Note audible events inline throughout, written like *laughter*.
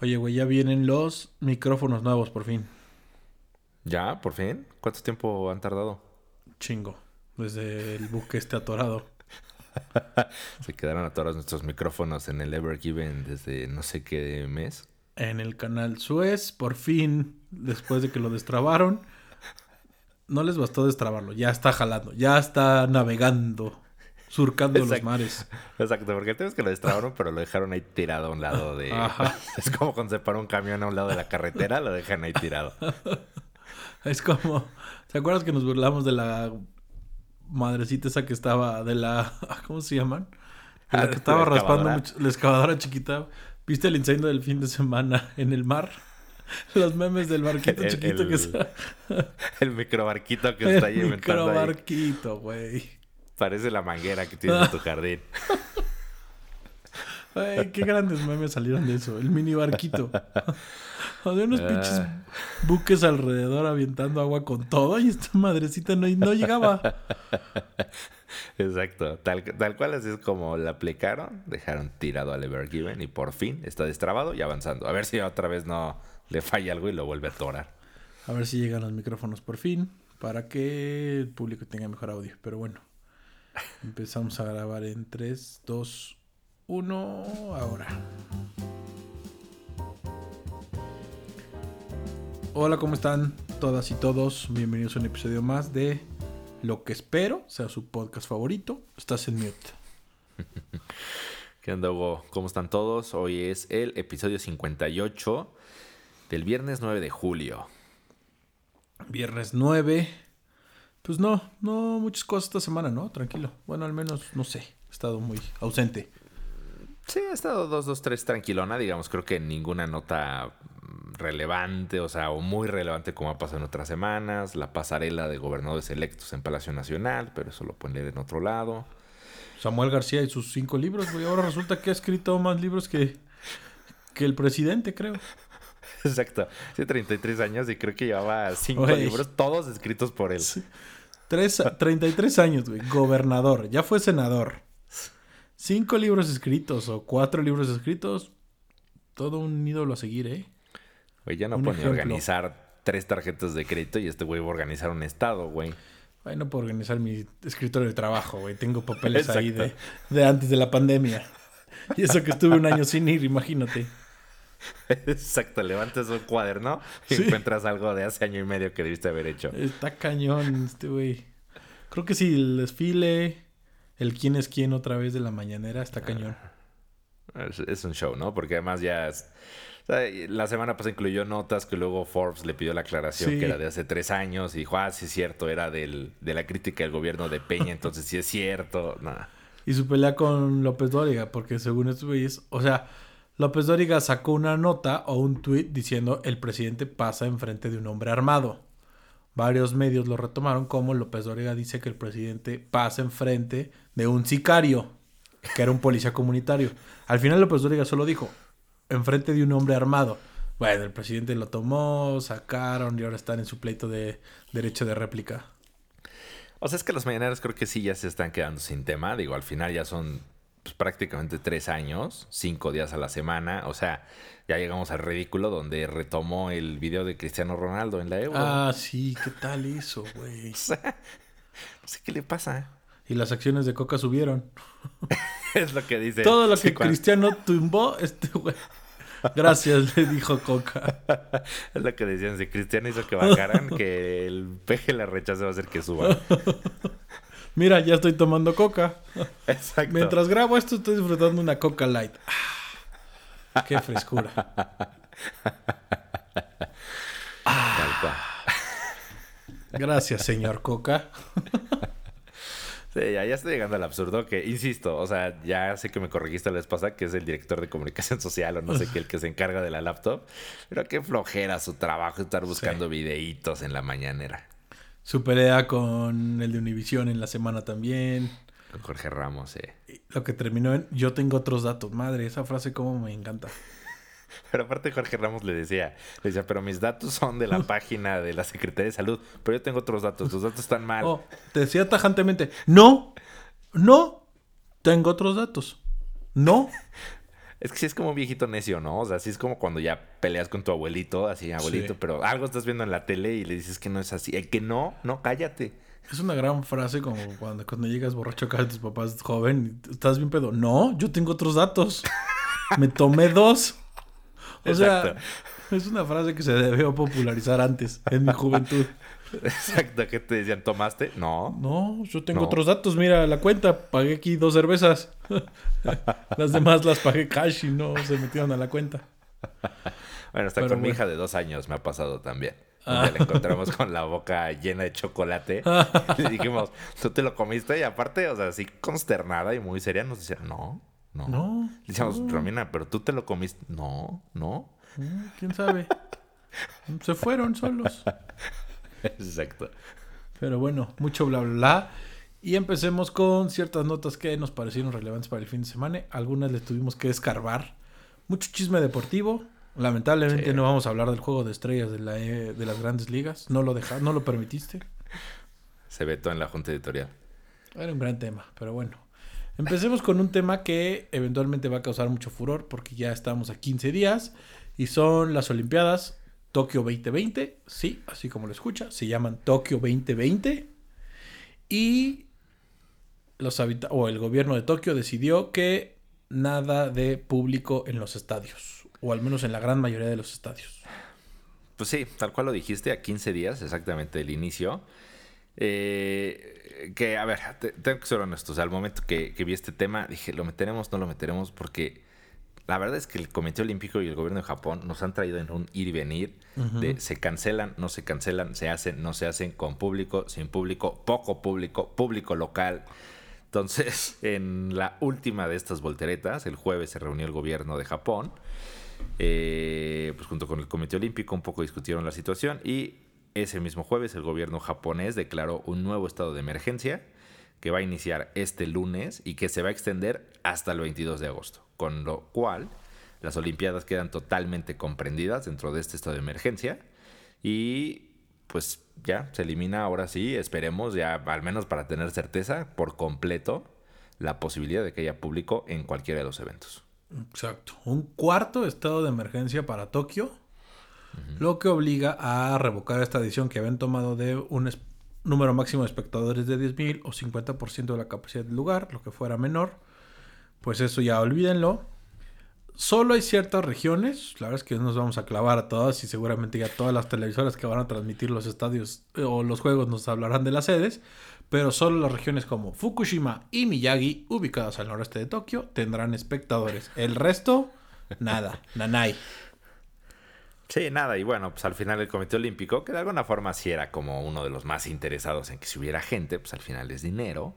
Oye, güey, ya vienen los micrófonos nuevos por fin. ¿Ya? ¿Por fin? ¿Cuánto tiempo han tardado? Chingo. Desde el buque este atorado. *laughs* Se quedaron atorados nuestros micrófonos en el Ever Given desde no sé qué mes. En el canal Suez, por fin, después de que lo destrabaron. No les bastó destrabarlo, ya está jalando, ya está navegando, surcando los mares. Exacto, porque el tema es que lo destrabaron, pero lo dejaron ahí tirado a un lado de. Ajá. *laughs* Es como cuando se para un camión a un lado de la carretera, lo dejan ahí tirado. *laughs* Es como. ¿Te acuerdas que nos burlamos de la madrecita esa que estaba, de la. *laughs* ¿Cómo se llaman? la ah, que estaba raspando mucho, la excavadora chiquita. ¿Viste el incendio del fin de semana en el mar? Los memes del barquito chiquito que está. El microbarquito que está ahí El microbarquito, güey. Parece la manguera que tienes en tu jardín. *laughs* Ay, qué grandes memes salieron de eso. El mini barquito. *laughs* de unos pinches ah. buques alrededor avientando agua con todo y esta madrecita no, no llegaba. *laughs* Exacto. Tal, tal cual así es como la aplicaron. Dejaron tirado al Evergiven y por fin está destrabado y avanzando. A ver si otra vez no le falla algo y lo vuelve a torar. A ver si llegan los micrófonos por fin para que el público tenga mejor audio. Pero bueno, empezamos a grabar en 3, 2, 1, ahora. Hola, ¿cómo están todas y todos? Bienvenidos a un episodio más de Lo que espero sea su podcast favorito. Estás en mute. *laughs* ¿Qué onda, Hugo? ¿Cómo están todos? Hoy es el episodio 58 del viernes 9 de julio. Viernes 9. Pues no, no muchas cosas esta semana, ¿no? Tranquilo. Bueno, al menos, no sé. He estado muy ausente. Sí, ha estado 2, 2, 3 tranquilona, digamos. Creo que ninguna nota relevante, o sea, o muy relevante como ha pasado en otras semanas. La pasarela de gobernadores electos en Palacio Nacional, pero eso lo pueden leer en otro lado. Samuel García y sus cinco libros, güey. Ahora resulta que ha escrito más libros que, que el presidente, creo. *laughs* Exacto. Hace 33 años y creo que llevaba cinco libros, todos escritos por él. Sí. 33 años, güey. Gobernador. Ya fue senador. Cinco libros escritos o cuatro libros escritos. Todo un ídolo a seguir, ¿eh? Güey, ya no puede organizar tres tarjetas de crédito y este güey va a organizar un estado, güey. Güey, no puedo organizar mi escritorio de trabajo, güey. Tengo *laughs* papeles ahí de, de antes de la pandemia. Y eso que estuve un año sin ir, imagínate. *laughs* Exacto, levantas un cuaderno y encuentras algo de hace año y medio que debiste haber hecho. Está cañón este güey. Creo que sí, el desfile, el quién es quién otra vez de la mañanera, está cañón. Ah, es, un show, ¿no? Porque además ya... la semana pasada incluyó notas que luego Forbes le pidió la aclaración que era de hace tres años y dijo, ah, sí es cierto, era del, de la crítica del gobierno de Peña, *laughs* entonces sí es cierto. Y su pelea con López Dóriga, porque según estos güeyes, o sea, López Dóriga sacó una nota o un tuit diciendo el presidente pasa enfrente de un hombre armado. Varios medios lo retomaron como López Dóriga dice que el presidente pasa enfrente de un sicario, que era un policía comunitario. Al final López Dóriga solo dijo enfrente de un hombre armado. Bueno, el presidente lo tomó, sacaron y ahora están en su pleito de derecho de réplica. O sea, es que los mañaneros creo que sí ya se están quedando sin tema. Digo, al final ya son pues, prácticamente tres años, cinco días a la semana. O sea, ya llegamos al ridículo donde retomó el video de Cristiano Ronaldo en la Euro. Ah, sí, ¿qué tal eso, güey? *laughs* no sé qué le pasa. Y las acciones de Coca subieron. *laughs* es lo que dice. Todo lo que Cristiano tumbó, este güey. Gracias, le dijo Coca. *laughs* es lo que decían. Si Cristiano hizo que bajaran, que el peje la rechace va a hacer que suba. Mira, ya estoy tomando coca. *laughs* Exacto. Mientras grabo esto, estoy disfrutando una coca light. Ah, qué frescura. *laughs* *laughs* Gracias, señor Coca. Sí, ya, ya, estoy llegando al absurdo que, insisto, o sea, ya sé que me corregiste la vez pasada que es el director de comunicación social o no sé qué, el que se encarga de la laptop, pero qué flojera su trabajo estar buscando videitos en la mañanera. Su pelea con el de Univision en la semana también. Con Jorge Ramos, eh. Lo que terminó en Yo tengo otros datos. Madre, esa frase como me encanta. *laughs* Pero aparte Jorge Ramos le decía, le decía, pero mis datos son de la *laughs* página de la Secretaría de Salud, pero yo tengo otros datos, tus datos están mal. Oh, te decía tajantemente, no, no, tengo otros datos. No. Es que sí es como un viejito necio, ¿no? O sea, sí es como cuando ya peleas con tu abuelito, así, abuelito, Sí. pero algo estás viendo en la tele y le dices que no es así. El que no, no, cállate. Es una gran frase como cuando, cuando llegas borracho a casa de tus papás joven y estás bien pedo. No, yo tengo otros datos. Me tomé dos. O sea, es una frase que se debió popularizar antes, en mi juventud. *laughs* Exacto, ¿qué te decían? ¿Tomaste? No. No, yo tengo No. otros datos. Mira la cuenta. Pagué aquí dos cervezas. *laughs* las demás las pagué cash y no se metieron a la cuenta. Bueno, hasta Pero con mi hija de dos años me ha pasado también. Ah. La encontramos con la boca llena de chocolate. y *laughs* le dijimos, ¿tú te lo comiste? Y aparte, o sea, así consternada y muy seria, nos decía, no, no. No, Le decíamos, Romina, ¿pero tú te lo comiste? No, no. Mm, ¿Quién sabe? Se fueron solos. *laughs* Exacto. Pero bueno, mucho bla, bla, bla. Y empecemos con ciertas notas que nos parecieron relevantes para el fin de semana. Algunas les tuvimos que escarbar. Mucho chisme deportivo. Lamentablemente Sí. no vamos a hablar del juego de estrellas de, la, E- de las grandes ligas. No lo no lo permitiste. Se vetó en la junta editorial. Era un gran tema, pero bueno. Empecemos con un tema que eventualmente va a causar mucho furor porque ya estamos a 15 días y son las Olimpiadas Tokio 2020, sí, así como lo escucha, se llaman Tokio 2020 y los o el gobierno de Tokio decidió que nada de público en los estadios, o al menos en la gran mayoría de los estadios. Pues sí, tal cual lo dijiste, a 15 días exactamente del inicio. Eh, que, a ver, te- tengo que ser honesto. O sea, al momento que vi este tema, dije, ¿lo meteremos? ¿No lo meteremos? Porque la verdad es que el Comité Olímpico y el gobierno de Japón nos han traído en un ir y venir de se cancelan, no se cancelan, se hacen, no se hacen, con público, sin público, poco público, público local. Entonces, *laughs* en la última de estas volteretas, el jueves se reunió el gobierno de Japón eh, pues junto con el Comité Olímpico un poco discutieron la situación y ese mismo jueves el gobierno japonés declaró un nuevo estado de emergencia que va a iniciar este lunes y que se va a extender hasta el 22 de agosto, con lo cual las Olimpiadas quedan totalmente comprendidas dentro de este estado de emergencia y pues ya se elimina ahora sí, esperemos ya al menos para tener certeza por completo la posibilidad de que haya público en cualquiera de los eventos. Exacto. Un cuarto estado de emergencia para Tokio, lo que obliga a revocar esta decisión que habían tomado de un número máximo de espectadores de 10.000 o 50% de la capacidad del lugar, lo que fuera menor. Pues eso ya olvídenlo. Solo hay ciertas regiones, la verdad es que no nos vamos a clavar a todas y seguramente ya todas las televisoras que van a transmitir los estadios eh, o los juegos nos hablarán de las sedes, pero solo las regiones como Fukushima y Miyagi, ubicadas al noreste de Tokio, tendrán espectadores. El resto, nada, *laughs* nanay. Sí, nada, y bueno, pues al final el Comité Olímpico, que de alguna forma sí era como uno de los más interesados en que si hubiera gente, pues al final es dinero,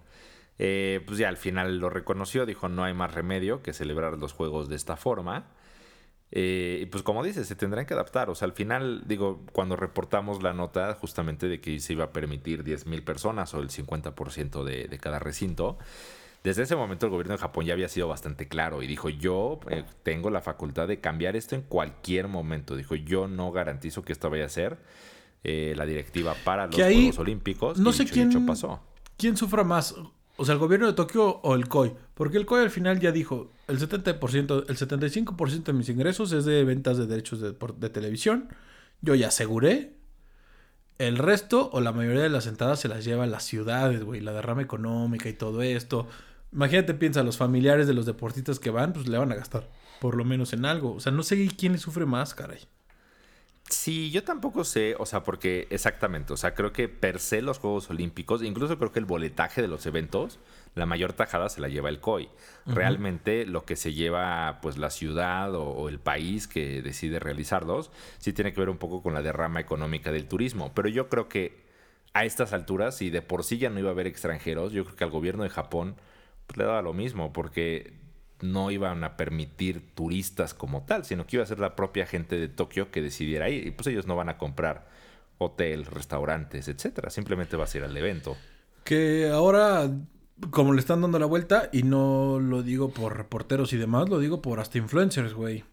eh, pues ya al final lo reconoció, dijo no hay más remedio que celebrar los juegos de esta forma. Eh, y pues como dices, se tendrán que adaptar. O sea, al final, digo, cuando reportamos la nota justamente de que se iba a permitir 10.000 personas o el 50% de, de cada recinto, desde ese momento el gobierno de Japón ya había sido bastante claro y dijo, yo eh, tengo la facultad de cambiar esto en cualquier momento. Dijo, yo no garantizo que esto vaya a ser eh, la directiva para los ahí, Juegos Olímpicos. no y sé dicho quién- pasó. ¿Quién sufra más? O sea, el gobierno de Tokio o el COI. Porque el COI al final ya dijo, el 70%, el 75% de mis ingresos es de ventas de derechos de, de televisión. Yo ya aseguré. El resto o la mayoría de las entradas se las lleva las ciudades, güey. La derrama económica y todo esto. Imagínate, piensa, los familiares de los deportistas que van, pues le van a gastar. Por lo menos en algo. O sea, no sé quién le sufre más, caray. Sí, yo tampoco sé, o sea, porque exactamente, o sea, creo que per se los Juegos Olímpicos, incluso creo que el boletaje de los eventos, la mayor tajada se la lleva el COI. Realmente lo que se lleva, pues, la ciudad o, o el país que decide realizarlos, sí tiene que ver un poco con la derrama económica del turismo. Pero yo creo que a estas alturas, si de por sí ya no iba a haber extranjeros, yo creo que al gobierno de Japón pues, le daba lo mismo, porque no iban a permitir turistas como tal, sino que iba a ser la propia gente de Tokio que decidiera ir. Y pues ellos no van a comprar hotel, restaurantes, etcétera. Simplemente va a ser al evento. Que ahora, como le están dando la vuelta, y no lo digo por reporteros y demás, lo digo por hasta influencers, güey.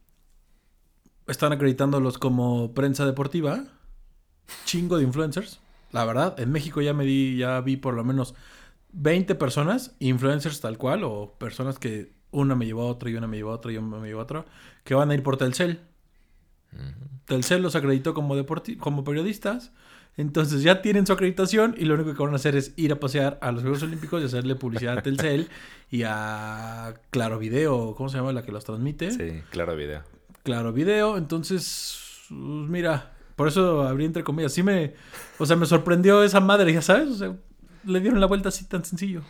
Están acreditándolos como prensa deportiva. Chingo de influencers. La verdad, en México ya me di, ya vi por lo menos 20 personas, influencers tal cual, o personas que una me llevó a otro y una me llevó a otro y una me llevó a otro, que van a ir por Telcel. Telcel los acreditó como, como periodistas. Entonces ya tienen su acreditación y lo único que van a hacer es ir a pasear a los Juegos Olímpicos y hacerle publicidad a Telcel y a Claro Video, ¿cómo se llama la que los transmite? Sí, Claro Video. Claro Video, entonces, pues, mira, por eso abrí entre comillas. Sí me, o sea, me sorprendió esa madre, ya sabes, o sea, le dieron la vuelta así tan sencillo.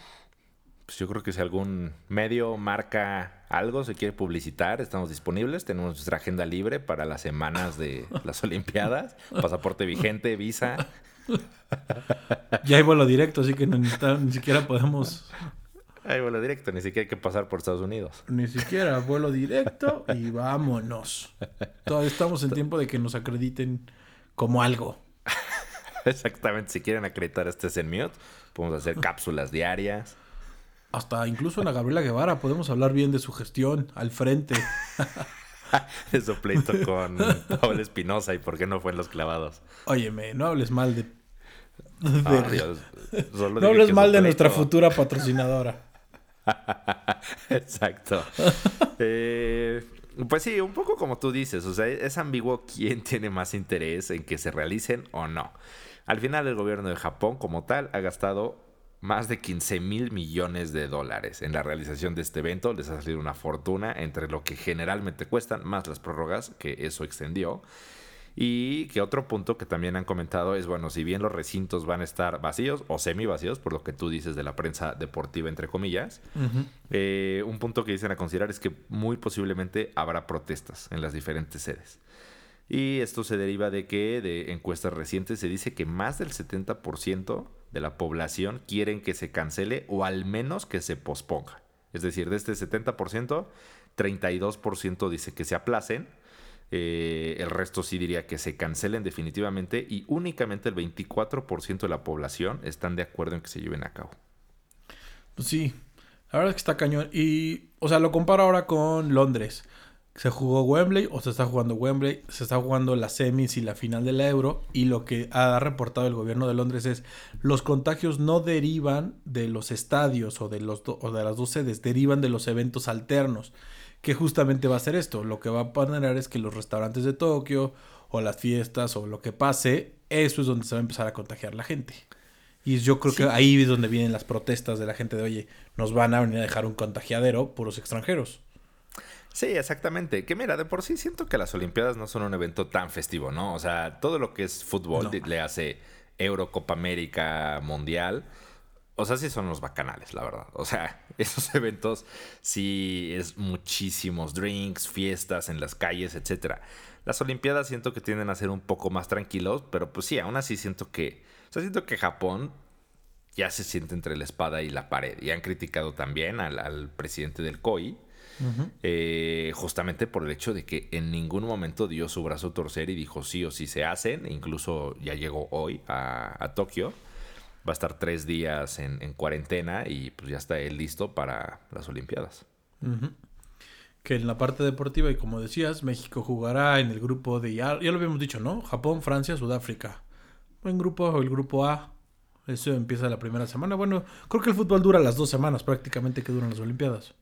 Pues yo creo que si algún medio, marca algo, se quiere publicitar, estamos disponibles. Tenemos nuestra agenda libre para las semanas de *laughs* las Olimpiadas. Pasaporte vigente, visa. *laughs* Ya hay vuelo directo, así que no, ni siquiera podemos. Hay vuelo directo, ni siquiera hay que pasar por Estados Unidos. Ni siquiera vuelo directo y vámonos. Todavía estamos en tiempo de que nos acrediten como algo. *laughs* Exactamente, si quieren acreditar este Zenmute, podemos hacer cápsulas diarias. Hasta incluso en la Gabriela Guevara podemos hablar bien de su gestión al frente. *laughs* Eso pleito con Paul Espinosa y por qué no fue en los clavados. Óyeme, no hables mal de. Ah, Dios, solo no hables mal su de nuestra futura patrocinadora. *laughs* Exacto. Eh, pues sí, un poco como tú dices, o sea, es ambiguo quién tiene más interés en que se realicen o no. Al final el gobierno de Japón como tal ha gastado más de 15 mil millones de dólares en la realización de este evento. Les ha salido una fortuna entre lo que generalmente cuestan, más las prórrogas que eso extendió. Y que otro punto que también han comentado es, bueno, si bien los recintos van a estar vacíos o semi vacíos, por lo que tú dices de la prensa deportiva, entre comillas, eh, un punto que dicen a considerar es que muy posiblemente habrá protestas en las diferentes sedes. Y esto se deriva de que de encuestas recientes se dice que más del 70% de la población quieren que se cancele o al menos que se posponga. Es decir, de este 70%, 32% dice que se aplacen. eh, el resto sí diría que se cancelen definitivamente y únicamente el 24% de la población están de acuerdo en que se lleven a cabo. Pues sí, la verdad es que está cañón. Y, o sea, lo comparo ahora con Londres. Se jugó Wembley o se está jugando Wembley, se está jugando las semis y la final de la Euro y lo que ha reportado el gobierno de Londres es los contagios no derivan de los estadios o de, los do- o de las dos sedes, derivan de los eventos alternos, que justamente va a ser esto. Lo que va a generar es que los restaurantes de Tokio o las fiestas o lo que pase, eso es donde se va a empezar a contagiar la gente. Y yo creo que ahí es donde vienen las protestas de la gente de, oye, nos van a venir a dejar un contagiadero puros extranjeros. Sí, exactamente. Que mira, de por sí siento que las Olimpiadas no son un evento tan festivo, ¿no? O sea, todo lo que es fútbol No. le hace Euro, Copa América, Mundial. O sea, sí son los bacanales, la verdad. O sea, *laughs* esos eventos sí es muchísimos drinks, fiestas en las calles, etcétera. Las Olimpiadas siento que tienden a ser un poco más tranquilos, pero pues sí, aún así siento que. O sea, siento que Japón ya se siente entre la espada y la pared. Y han criticado también al, al presidente del COI. Eh, justamente por el hecho de que en ningún momento dio su brazo a torcer y dijo sí o sí se hacen. Incluso ya llegó hoy a, a Tokio. Va a estar tres días en, en cuarentena y pues ya está él listo para las Olimpiadas. Que en la parte deportiva, y como decías, México jugará en el grupo de, ya, ya lo habíamos dicho, ¿no? Japón, Francia, Sudáfrica. Buen grupo, el grupo A. Eso empieza la primera semana. Bueno, creo que el fútbol dura las dos semanas prácticamente que duran las Olimpiadas.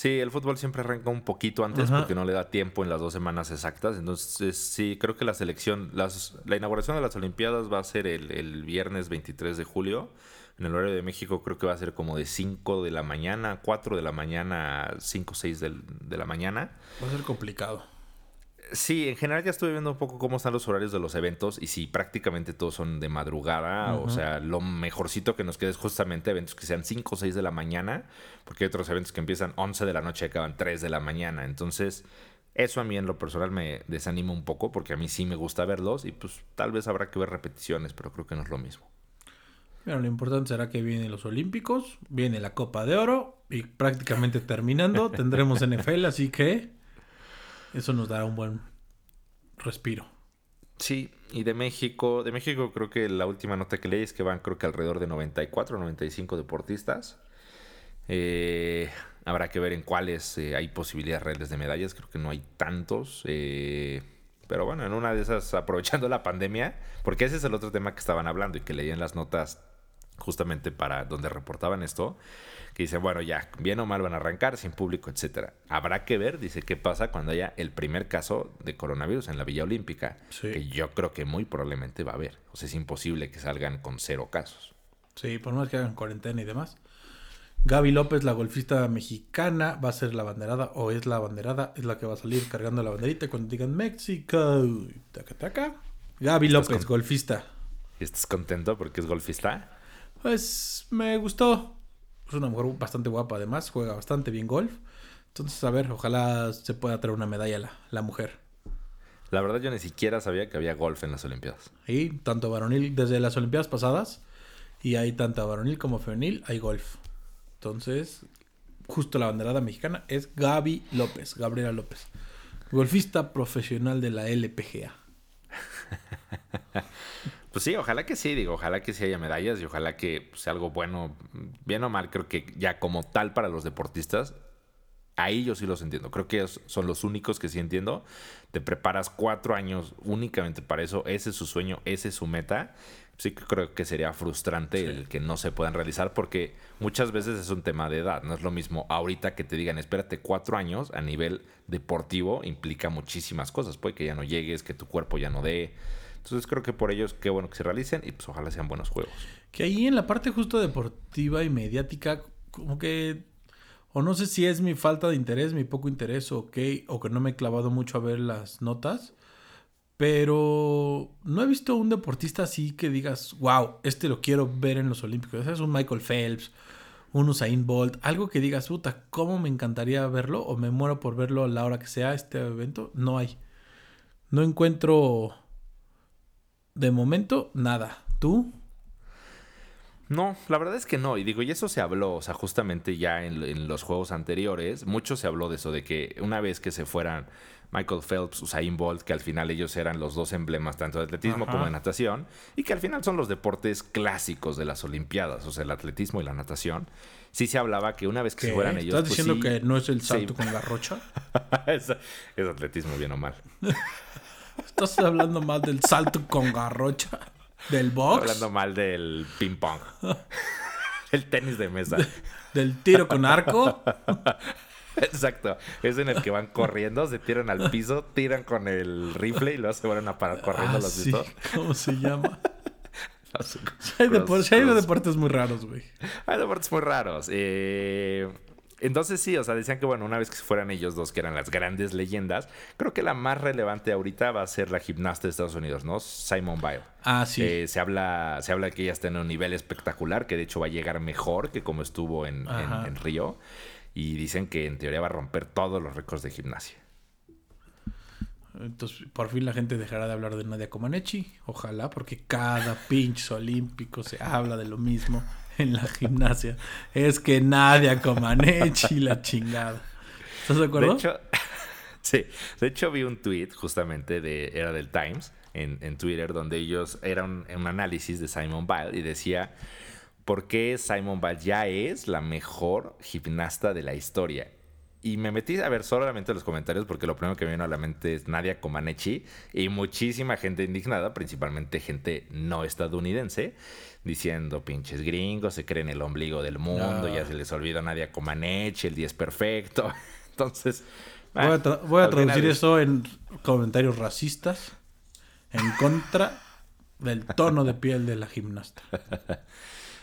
Sí, el fútbol siempre arranca un poquito antes Ajá. porque no le da tiempo en las dos semanas exactas. Entonces, sí, creo que la selección, las, la inauguración de las Olimpiadas va a ser el, el viernes 23 de julio. En el horario de México creo que va a ser como de 5 de la mañana, 4 de la mañana, a 5 o 6 del- de la mañana. Va a ser complicado. Sí, en general ya estuve viendo un poco cómo están los horarios de los eventos y sí, prácticamente todos son de madrugada. O sea, lo mejorcito que nos queda es justamente eventos que sean 5 o 6 de la mañana, porque hay otros eventos que empiezan 11 de la noche y acaban 3 de la mañana. Entonces, eso a mí en lo personal me desanima un poco porque a mí sí me gusta verlos y pues tal vez habrá que ver repeticiones, pero creo que no es lo mismo. Mira, lo importante será que vienen los Olímpicos, viene la Copa de Oro y prácticamente terminando tendremos NFL, así que eso nos dará un buen respiro. Sí, y de México, de México creo que la última nota que leí es que van creo que alrededor de 94 o 95 deportistas. Eh, habrá que ver en cuáles eh, hay posibilidades reales de medallas, creo que no hay tantos. eh, pero bueno, en una de esas, aprovechando la pandemia, porque ese es el otro tema que estaban hablando y que leí en las notas justamente para donde reportaban esto, que dice, bueno, ya, bien o mal van a arrancar, sin público, etcétera. Habrá que ver, dice, qué pasa cuando haya el primer caso de coronavirus en la Villa Olímpica, que yo creo que muy probablemente va a haber. O sea, es imposible que salgan con cero casos. Sí, por más que hagan cuarentena y demás. Gaby López, la golfista mexicana, va a ser la banderada o es la banderada, es la que va a salir cargando la banderita cuando digan México. Taca, taca. Gaby López, golfista. ¿Y estás contento porque es golfista? Pues me gustó es una mujer bastante guapa además, juega bastante bien golf. Entonces, a ver, ojalá se pueda traer una medalla la, la mujer. La verdad yo ni siquiera sabía que había golf en las Olimpiadas. Y tanto varonil, desde las Olimpiadas pasadas, y hay tanto varonil como femenil, hay golf. Entonces, justo la banderada mexicana es Gaby López, Gabriela López. Golfista profesional de la LPGA. *laughs* Pues sí, ojalá que sí, digo, ojalá que sí haya medallas y ojalá que sea algo bueno, bien o mal, creo que ya como tal para los deportistas, ahí yo sí los entiendo. Creo que son los únicos que sí entiendo. Te preparas cuatro años únicamente para eso, ese es su sueño, ese es su meta. Sí que creo que sería frustrante el que no se puedan realizar porque muchas veces es un tema de edad. No es lo mismo ahorita que te digan espérate cuatro años a nivel deportivo implica muchísimas cosas. Puede que ya no llegues, que tu cuerpo ya no dé. Entonces creo que por ello es que bueno que se realicen y pues ojalá sean buenos juegos. Que ahí en la parte justo deportiva y mediática, como que, o no sé si es mi falta de interés, mi poco interés o qué, o que no me he clavado mucho a ver las notas, pero no he visto un deportista así que digas, wow, este lo quiero ver en los Olímpicos. Es un Michael Phelps, un Usain Bolt, algo que digas, puta, ¿cómo me encantaría verlo? O me muero por verlo a la hora que sea este evento. No hay. No encuentro de momento, nada. ¿Tú? No, la verdad es que no. Y digo, y eso se habló, o sea, justamente ya en, los juegos anteriores, mucho se habló de eso, de que una vez que se fueran Michael Phelps, Usain Bolt, que al final ellos eran los dos emblemas tanto de atletismo como de natación, y que al final son los deportes clásicos de las Olimpiadas, o sea, el atletismo y la natación. Sí se hablaba que una vez que se fueran ellos. ¿Estás pues diciendo que no es el salto *laughs* con garrocha? es, es atletismo bien o mal. *laughs* Estás hablando mal del salto con garrocha. Del box. hablando mal del ping pong. El tenis de mesa. del tiro con arco. Exacto. Es en el que van corriendo, se tiran al piso, tiran con el rifle y luego se vuelven a parar corriendo ah, los sí. ¿Cómo se llama? *laughs* hay, hay deportes muy raros, güey. Hay deportes muy raros. Eh, entonces sí, o sea, decían que bueno, una vez que fueran ellos dos, que eran las grandes leyendas, creo que la más relevante ahorita va a ser la gimnasta de Estados Unidos, ¿no? Simon Biles. Ah, sí. Eh, se, habla, se habla que ella está en un nivel espectacular, que de hecho va a llegar mejor que como estuvo en, en, Río. Y dicen que en teoría va a romper todos los récords de gimnasia. Entonces, por fin la gente dejará de hablar de Nadia Comaneci. Ojalá, porque cada pinche olímpico se habla de lo mismo. En la gimnasia. Es que Nadia Comaneci la chingada. ¿Estás de acuerdo? De hecho, *laughs* sí. De hecho, vi un tweet justamente de. Era del Times en, Twitter, donde ellos. Era un, análisis de Simon Biles y decía. ¿Por qué Simon Biles ya es la mejor gimnasta de la historia? Y me metí a ver solamente los comentarios porque lo primero que me vino a la mente es Nadia Comaneci y muchísima gente indignada, principalmente gente no estadounidense, diciendo pinches gringos, se creen el ombligo del mundo, ya se les olvida Nadia Comaneci, el día es perfecto. *laughs* Entonces... Voy a, ah, traducir eso en comentarios racistas en contra del tono de piel de la gimnasta. *laughs*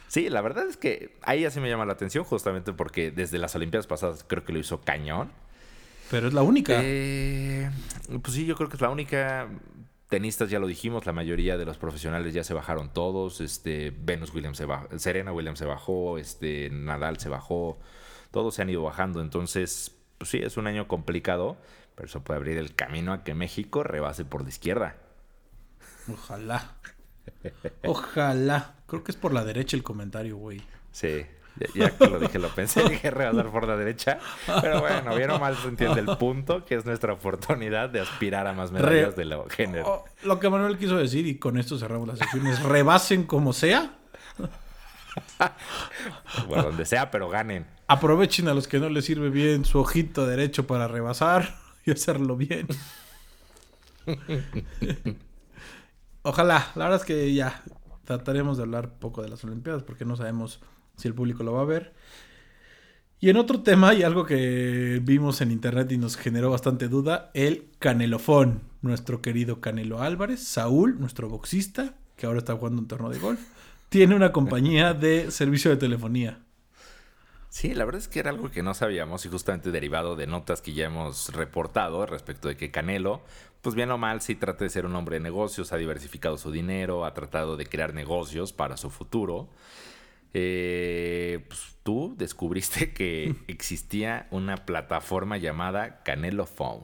Sí, la verdad es que ahí así me llama la atención, justamente porque desde las Olimpiadas pasadas creo que lo hizo cañón. Pero es la única. Eh, pues sí, yo creo que es la única. Tenistas ya lo dijimos, la mayoría de los profesionales ya se bajaron todos. Este, Venus Williams se bajó, Serena Williams se bajó, este, Nadal se bajó, todos se han ido bajando. Entonces, pues sí, es un año complicado, pero eso puede abrir el camino a que México rebase por la izquierda. Ojalá. Ojalá. Creo que es por la derecha el comentario, güey. Sí. Ya, que lo dije, lo pensé, *laughs* dije rebasar por la derecha. Pero bueno, bien o mal se entiende el punto, que es nuestra oportunidad de aspirar a más medallas de lo género. Lo que Manuel quiso decir, y con esto cerramos las secciones, rebasen como sea. *laughs* Por donde sea, pero ganen. Aprovechen a los que no les sirve bien su ojito derecho para rebasar y hacerlo bien. *laughs* Ojalá, la verdad es que ya trataremos de hablar poco de las Olimpiadas porque no sabemos si el público lo va a ver. Y en otro tema, y algo que vimos en internet y nos generó bastante duda, el canelofón. Nuestro querido Canelo Álvarez, Saúl, nuestro boxista, que ahora está jugando un torneo de golf, *laughs* tiene una compañía de servicio de telefonía. Sí, la verdad es que era algo que no sabíamos y justamente derivado de notas que ya hemos reportado respecto de que Canelo, pues bien o mal, sí trata de ser un hombre de negocios, ha diversificado su dinero, ha tratado de crear negocios para su futuro. Eh, pues tú descubriste *laughs* que existía una plataforma llamada Canelo Phone.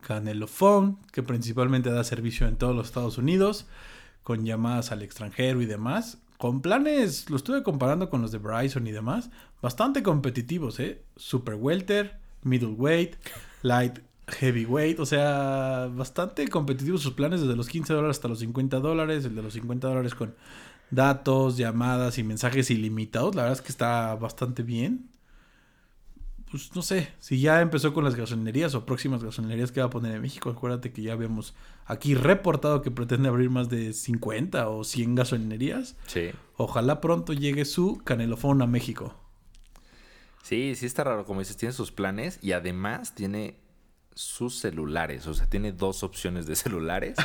Canelo Phone, que principalmente da servicio en todos los Estados Unidos, con llamadas al extranjero y demás. Con planes, lo estuve comparando con los de Bryson y demás, bastante competitivos, ¿eh? Super Welter, Middleweight, Light Heavyweight, o sea, bastante competitivos sus planes desde los 15 dólares hasta los 50 dólares, el de los 50 dólares con datos, llamadas y mensajes ilimitados. La verdad es que está bastante bien. Pues no sé, si ya empezó con las gasolinerías o próximas gasolinerías que va a poner en México, acuérdate que ya habíamos aquí reportado que pretende abrir más de 50 o 100 gasolinerías. Sí. Ojalá pronto llegue su canelofón a México. Sí, sí está raro, como dices, tiene sus planes y además tiene sus celulares, o sea, tiene dos opciones de *laughs* celulares.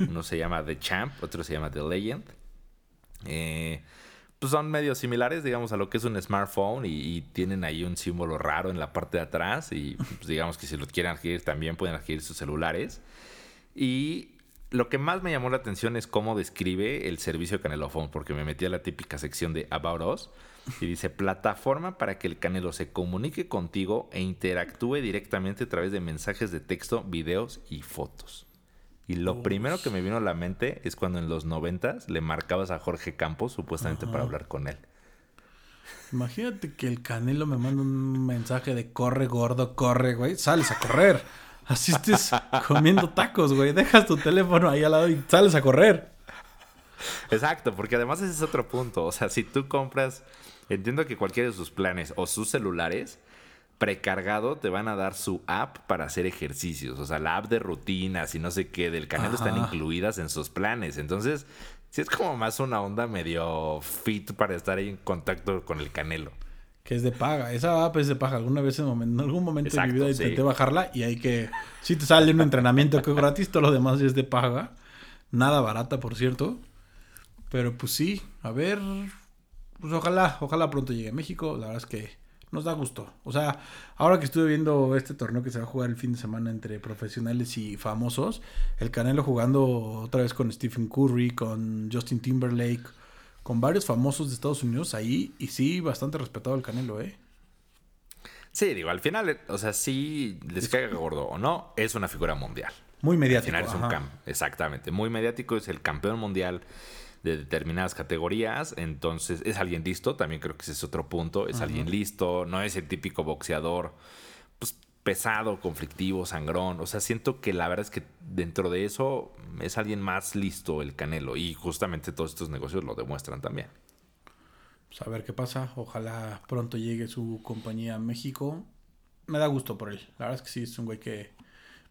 Uno se llama The Champ, otro se llama The Legend. Eh, pues son medio similares, digamos, a lo que es un smartphone y, tienen ahí un símbolo raro en la parte de atrás y pues, digamos que si lo quieren adquirir también pueden adquirir sus celulares. Y lo que más me llamó la atención es cómo describe el servicio de Canelo Phone, porque me metí a la típica sección de About Us y dice plataforma para que el Canelo se comunique contigo e interactúe directamente a través de mensajes de texto, videos y fotos. Y lo primero que me vino a la mente es cuando en los noventas le marcabas a Jorge Campos supuestamente para hablar con él. Imagínate que el Canelo me manda un mensaje de corre gordo, corre, güey, sales a correr. Así estés comiendo tacos, güey. Dejas tu teléfono ahí al lado y sales a correr. Exacto, porque además ese es otro punto. O sea, si tú compras, entiendo que cualquiera de sus planes o sus celulares precargado te van a dar su app para hacer ejercicios. O sea, la app de rutinas y no sé qué del canal están incluidas en sus planes. Entonces, sí es como más una onda medio fit para estar ahí en contacto con el canelo. Que es de paga. Esa app es de paga. Alguna vez en, algún momento de mi vida intenté bajarla y hay que... Si te sale un entrenamiento que es gratis, todo lo demás es de paga. Nada barata, por cierto. Pero pues sí, a ver... Pues ojalá, ojalá pronto llegue a México. La verdad es que nos da gusto. O sea, ahora que estuve viendo este torneo que se va a jugar el fin de semana entre profesionales y famosos, el Canelo jugando otra vez con Stephen Curry, con Justin Timberlake, con varios famosos de Estados Unidos ahí, y sí, bastante respetado el Canelo, ¿eh? Sí, digo, al final, o sea, sí les caiga gordo o no, es una figura mundial. Muy mediático. Al final es un camp, exactamente, muy mediático, es el campeón mundial de determinadas categorías, entonces es alguien listo, también creo que ese es otro punto, es alguien listo, no es el típico boxeador pues, pesado, conflictivo, sangrón, o sea, siento que la verdad es que dentro de eso es alguien más listo el Canelo y justamente todos estos negocios lo demuestran también. Pues a ver qué pasa, ojalá pronto llegue su compañía a México. Me da gusto por él, la verdad es que sí, es un güey que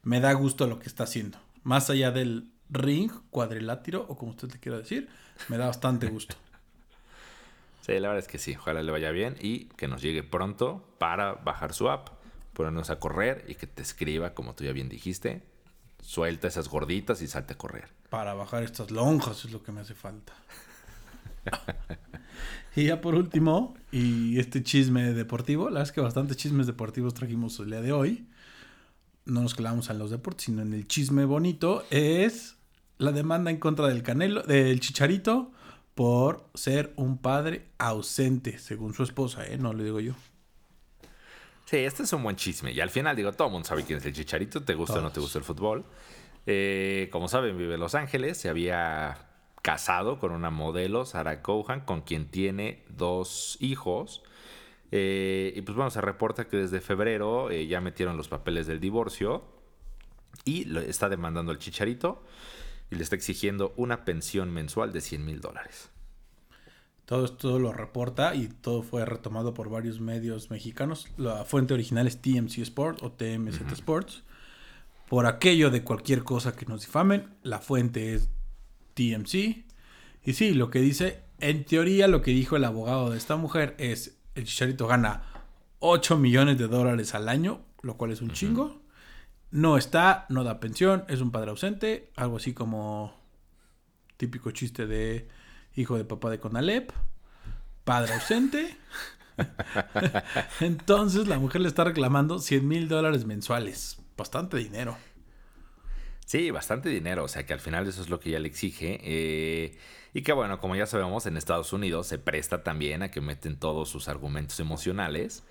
me da gusto lo que está haciendo. Más allá del ring, cuadrilátero o como usted le quiera decir, me da bastante gusto. Sí, la verdad es que sí. Ojalá le vaya bien y que nos llegue pronto para bajar su app, ponernos a correr y que te escriba, como tú ya bien dijiste. Suelta esas gorditas y salte a correr. Para bajar estas lonjas es lo que me hace falta. *laughs* y ya por último, y este chisme deportivo, la verdad es que bastantes chismes deportivos trajimos el día de hoy. No nos clavamos en los deportes, sino en el chisme bonito. Es la demanda en contra del Canelo, del Chicharito, por ser un padre ausente, según su esposa, ¿eh? No le digo yo. Sí, este es un buen chisme. Y al final, digo, todo el mundo sabe quién es el Chicharito, te gusta o no te gusta el fútbol. Eh, como saben, vive en Los Ángeles, se había casado con una modelo, Sarah Cohan, con quien tiene dos hijos. Eh, y pues bueno, se reporta que desde febrero eh, ya metieron los papeles del divorcio y lo está demandando el Chicharito y le está exigiendo una pensión mensual de 100 mil dólares. Todo esto lo reporta y todo fue retomado por varios medios mexicanos. La fuente original es TMC Sports o TMZ Sports. Por aquello de cualquier cosa que nos difamen, la fuente es TMC. Y sí, lo que dice, en teoría lo que dijo el abogado de esta mujer es, el chicharito gana 8 millones de dólares al año, lo cual es un chingo. No está, no da pensión, es un padre ausente, algo así como típico chiste de hijo de papá de Conalep, padre ausente. *laughs* Entonces la mujer le está reclamando 100 mil dólares mensuales. Bastante dinero. Sí, bastante dinero. O sea que al final eso es lo que ella le exige. Eh, y que bueno, como ya sabemos, en Estados Unidos se presta también a que meten todos sus argumentos emocionales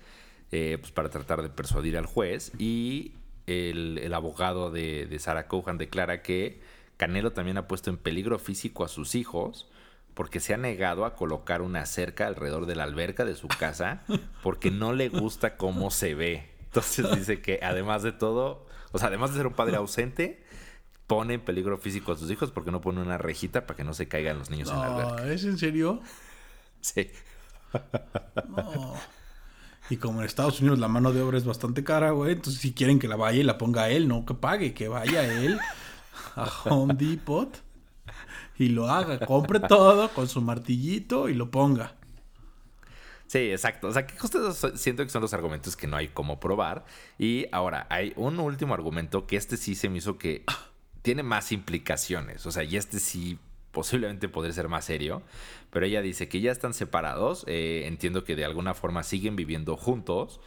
eh, pues para tratar de persuadir al juez. Y el, abogado de, de Sarah Cohan declara que Canelo también ha puesto en peligro físico a sus hijos porque se ha negado a colocar una cerca alrededor de la alberca de su casa porque no le gusta cómo se ve. Entonces dice que además de todo, o sea, además de ser un padre ausente, pone en peligro físico a sus hijos porque no pone una rejita para que no se caigan los niños en la alberca. ¿Es en serio? Sí. Y como en Estados Unidos la mano de obra es bastante cara, güey, entonces si quieren que la vaya y la ponga él, no que pague, que vaya él a Home Depot y lo haga. Compre todo con su martillito y lo ponga. Sí, exacto. O sea, que justo siento que son los argumentos que no hay como probar. Y ahora, hay un último argumento que este sí se me hizo que tiene más implicaciones. O sea, y este sí posiblemente podría ser más serio. Pero ella dice que ya están separados. Eh, entiendo que de alguna forma siguen viviendo juntos.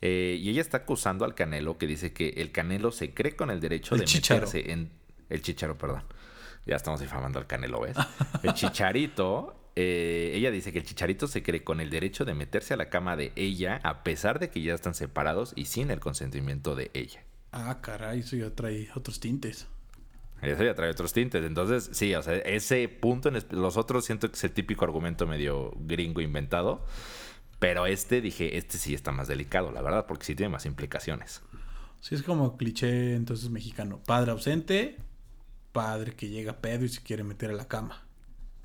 Eh, y ella está acusando al Canelo que dice que el Canelo se cree con el derecho de meterse en. El chicharo, perdón. Ya estamos difamando al Canelo, ¿ves? *laughs* El chicharito. Eh, ella dice que el chicharito se cree con el derecho de meterse a la cama de ella a pesar de que ya están separados y sin el consentimiento de ella. Ah, caray, eso ya trae otros tintes. Eso ya trae otros tintes. Entonces, sí, o sea, ese punto en los otros siento que es el típico argumento medio gringo inventado. Pero este dije, este sí está más delicado, la verdad, porque sí tiene más implicaciones. Sí, es como cliché entonces mexicano. Padre ausente, padre que llega pedo y se quiere meter a la cama.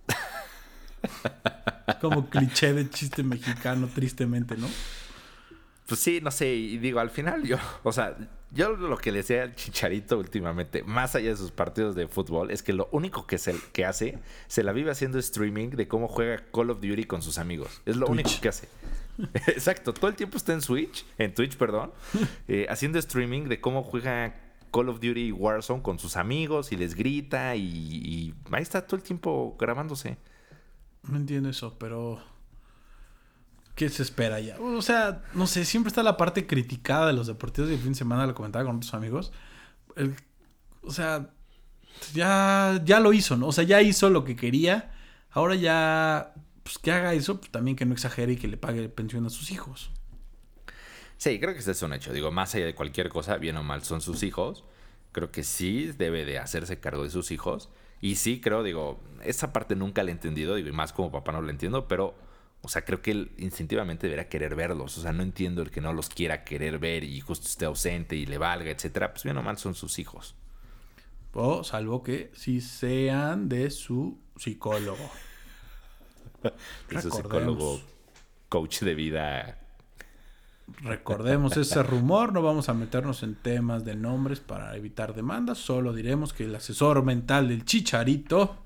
*laughs* Como cliché de chiste mexicano, tristemente, ¿no? Pues sí, no sé, y digo, al final yo, *laughs* o sea, yo lo que le decía al Chicharito últimamente, más allá de sus partidos de fútbol, es que lo único que, se, que hace, se la vive haciendo streaming de cómo juega Call of Duty con sus amigos. Es lo único que hace. *laughs* Exacto, todo el tiempo está en Switch, en Twitch, perdón, *laughs* eh, haciendo streaming de cómo juega Call of Duty Warzone con sus amigos y les grita y, ahí está todo el tiempo grabándose. No entiendo eso, pero ¿qué se espera ya? O sea, no sé, siempre está la parte criticada de los deportivos y el fin de semana lo comentaba con otros amigos. o sea, ya, ya lo hizo, ¿no? O sea, ya hizo lo que quería. Ahora ya, pues que haga eso, pues también que no exagere y que le pague pensión a sus hijos. Sí, creo que ese es un hecho. Digo, más allá de cualquier cosa, bien o mal, son sus hijos. Creo que sí debe de hacerse cargo de sus hijos. Y sí, creo, digo, esa parte nunca la he entendido, digo, y más como papá no la entiendo, pero, o sea, creo que él instintivamente debería querer verlos. O sea, no entiendo el que no los quiera querer ver y justo esté ausente y le valga, etcétera. Pues bien o mal son sus hijos. O salvo que sí sean de su psicólogo. *laughs* de su psicólogo, coach de vida Recordemos *laughs* ese rumor, no vamos a meternos en temas de nombres para evitar demandas, solo diremos que el asesor mental del chicharito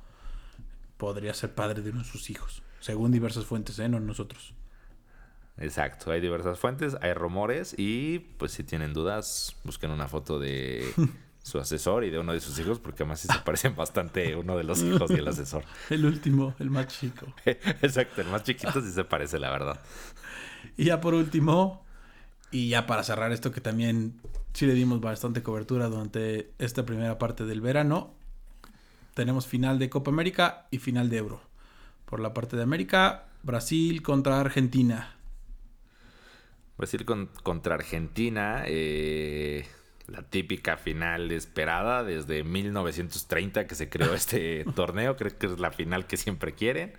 podría ser padre de uno de sus hijos, según diversas fuentes, ¿eh? no nosotros. Exacto, hay diversas fuentes, hay rumores y pues si tienen dudas, busquen una foto de *laughs* su asesor y de uno de sus hijos porque además sí se parecen bastante uno de los *laughs* hijos y el asesor. El último, el más chico. *laughs* Exacto, el más chiquito sí se parece, la verdad. Y ya por último, y ya para cerrar esto que también sí le dimos bastante cobertura durante esta primera parte del verano, tenemos final de Copa América y final de Euro. Por la parte de América, Brasil contra Argentina. Brasil contra Argentina, eh, la típica final esperada desde 1930 que se creó este *laughs* torneo, creo que es la final que siempre quieren.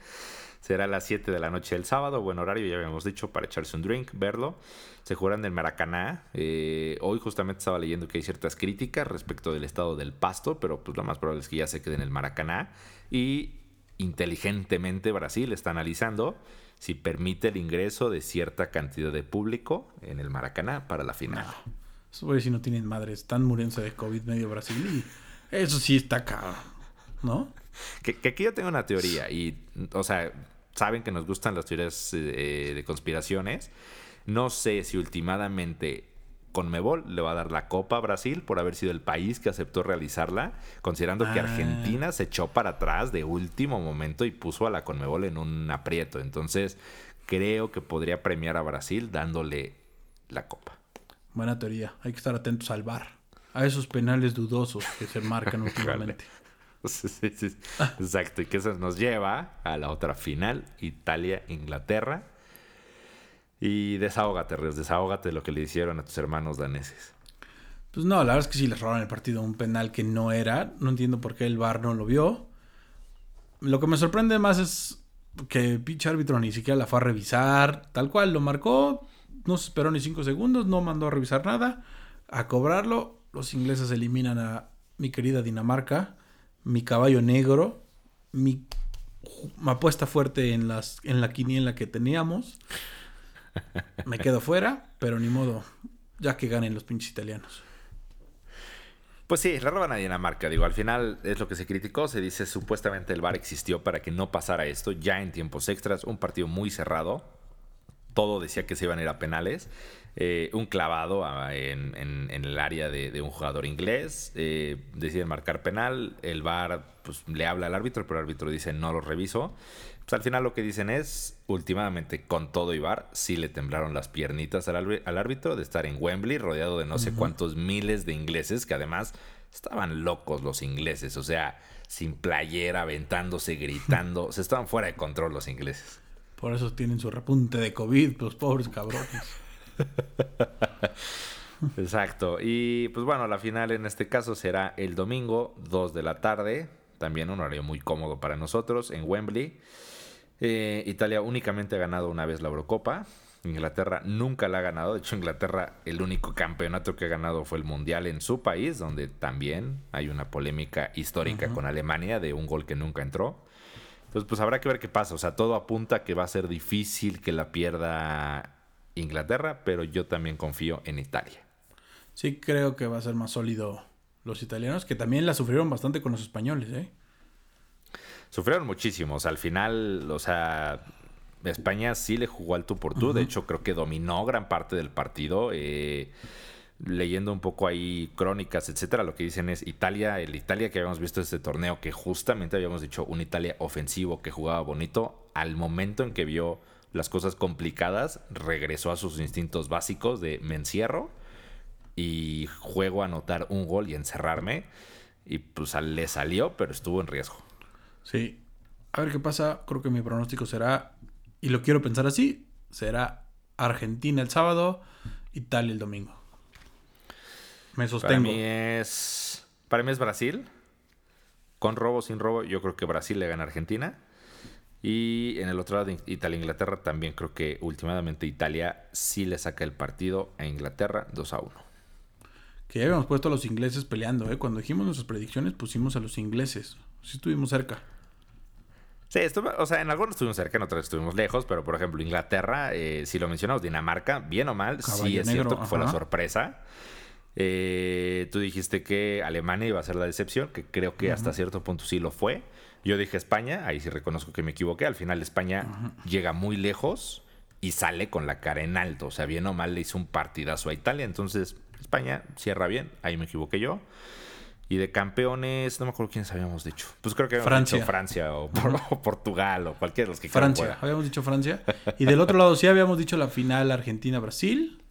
Será a las 7 de la noche del sábado, buen horario, ya habíamos dicho, para echarse un drink, verlo. Se jugará en el Maracaná. Eh, hoy justamente estaba leyendo que hay ciertas críticas respecto del estado del pasto, pero pues lo más probable es que ya se quede en el Maracaná. Y inteligentemente Brasil está analizando si permite el ingreso de cierta cantidad de público en el Maracaná para la final. No, eso si no tienen madres, están muriéndose de COVID medio Brasil y eso sí está caro, ¿no? que, aquí yo tengo una teoría y, o sea, saben que nos gustan las teorías eh, de conspiraciones. No sé si últimamente Conmebol le va a dar la copa a Brasil por haber sido el país que aceptó realizarla, considerando que ah. Argentina se echó para atrás de último momento y puso a la Conmebol en un aprieto. Entonces, creo que podría premiar a Brasil dándole la copa. Buena teoría. Hay que estar atentos al VAR. A esos penales dudosos que se marcan *laughs* últimamente. Sí, sí, Exacto. Y que eso nos lleva a la otra final, Italia-Inglaterra. Y desahógate, Ríos, desahógate de lo que le hicieron a tus hermanos daneses. Pues no, la verdad es que sí les robaron el partido un penal que no era. No entiendo por qué el VAR no lo vio. Lo que me sorprende más es que el pinche árbitro ni siquiera la fue a revisar. Tal cual, lo marcó. No se esperó ni cinco segundos. No mandó a revisar nada. A cobrarlo. Los ingleses eliminan a mi querida Dinamarca. Mi caballo negro. Mi, apuesta fuerte en la quiniela que teníamos. Me quedo fuera, pero ni modo. Ya que ganen los pinches italianos. Pues sí, le roban a Dinamarca. Digo, al final es lo que se criticó. Se dice supuestamente el VAR existió para que no pasara esto ya en tiempos extras. Un partido muy cerrado. Todo decía que se iban a ir a penales. Eh, un clavado en, el área de, un jugador inglés. Eh, deciden marcar penal. El VAR pues, le habla al árbitro, pero el árbitro dice no lo reviso. Pues al final lo que dicen es, últimamente con todo Ibar, sí le temblaron las piernitas al, árbitro de estar en Wembley rodeado de no sé cuántos miles de ingleses que además estaban locos los ingleses, o sea, sin playera, aventándose, gritando, se estaban fuera de control los ingleses. Por eso tienen su repunte de COVID, los pobres cabrones. *laughs* Exacto. Y pues bueno, la final en este caso será el domingo, 2 de la tarde. También un horario muy cómodo para nosotros en Wembley. Eh, Italia únicamente ha ganado una vez la Eurocopa. Inglaterra nunca la ha ganado. De hecho, Inglaterra, el único campeonato que ha ganado fue el Mundial en su país, donde también hay una polémica histórica con Alemania de un gol que nunca entró. Entonces, pues habrá que ver qué pasa. O sea, todo apunta que va a ser difícil que la pierda Inglaterra, pero yo también confío en Italia. Sí, creo que va a ser más sólido los italianos, que también la sufrieron bastante con los españoles, ¿eh? sufrieron muchísimo. O sea, al final, o sea, España sí le jugó al tú por tú. De hecho, creo que dominó gran parte del partido. Eh, leyendo un poco ahí crónicas, etcétera, lo que dicen es Italia, el Italia que habíamos visto este torneo, que justamente habíamos dicho un Italia ofensivo que jugaba bonito, al momento en que vio las cosas complicadas, regresó a sus instintos básicos de me encierro y juego a anotar un gol y encerrarme. Y pues le salió, pero estuvo en riesgo. Sí. A ver qué pasa. Creo que mi pronóstico será, y lo quiero pensar así, será Argentina el sábado, Italia el domingo. Me sostengo. Para mí es, para mí es Brasil. Con robo, sin robo, yo creo que Brasil le gana a Argentina. Y en el otro lado, Italia-Inglaterra, también creo que últimamente Italia sí le saca el partido a Inglaterra 2 a 1. Que ya habíamos puesto a los ingleses peleando, ¿eh? Cuando dijimos nuestras predicciones, pusimos a los ingleses. Sí estuvimos cerca. Sí, o sea, en algunos estuvimos cerca, en otros estuvimos lejos, pero por ejemplo, Inglaterra, eh, si lo mencionamos, Dinamarca, bien o mal, sí es cierto que fue la sorpresa. Eh, tú dijiste que Alemania iba a ser la decepción, que creo que hasta cierto punto sí lo fue. Yo dije España, ahí sí reconozco que me equivoqué. Al final España llega muy lejos y sale con la cara en alto. O sea, bien o mal le hizo un partidazo a Italia. Entonces, España cierra bien, ahí me equivoqué yo. Y de campeones, no me acuerdo quiénes habíamos dicho. Pues creo que habíamos Francia. dicho Francia o, *laughs* Portugal o cualquiera de los que Francia, habíamos dicho Francia. Y del otro lado sí habíamos dicho la final Argentina-Brasil.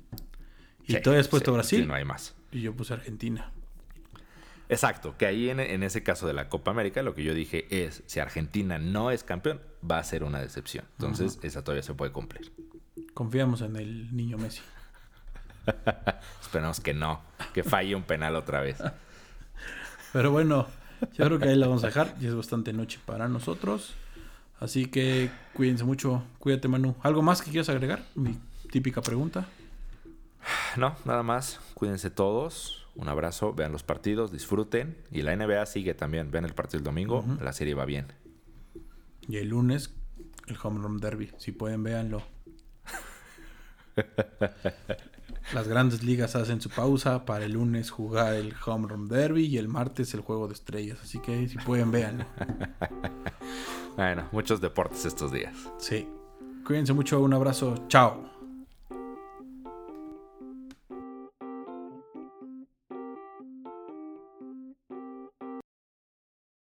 Y tú habías puesto Brasil. no hay más. Y yo puse Argentina. Exacto, que ahí en, ese caso de la Copa América lo que yo dije es, si Argentina no es campeón, va a ser una decepción. Entonces, esa todavía se puede cumplir. Confiamos en el niño Messi. *laughs* Esperamos que no, que falle un penal otra vez. Pero bueno, yo creo que ahí la vamos a dejar. Y es bastante noche para nosotros. Así que cuídense mucho. Cuídate, Manu. ¿Algo más que quieras agregar? Mi típica pregunta. No, nada más. Cuídense todos. Un abrazo. Vean los partidos. Disfruten. Y la NBA sigue también. Vean el partido el domingo. La serie va bien. Y el lunes, el Home Run Derby. Si pueden, véanlo. *laughs* Las grandes ligas hacen su pausa para el lunes jugar el Home Run Derby y el martes el Juego de Estrellas. Así que si pueden, vean. *laughs* bueno, muchos deportes estos días. Sí. Cuídense mucho. Un abrazo. Chao.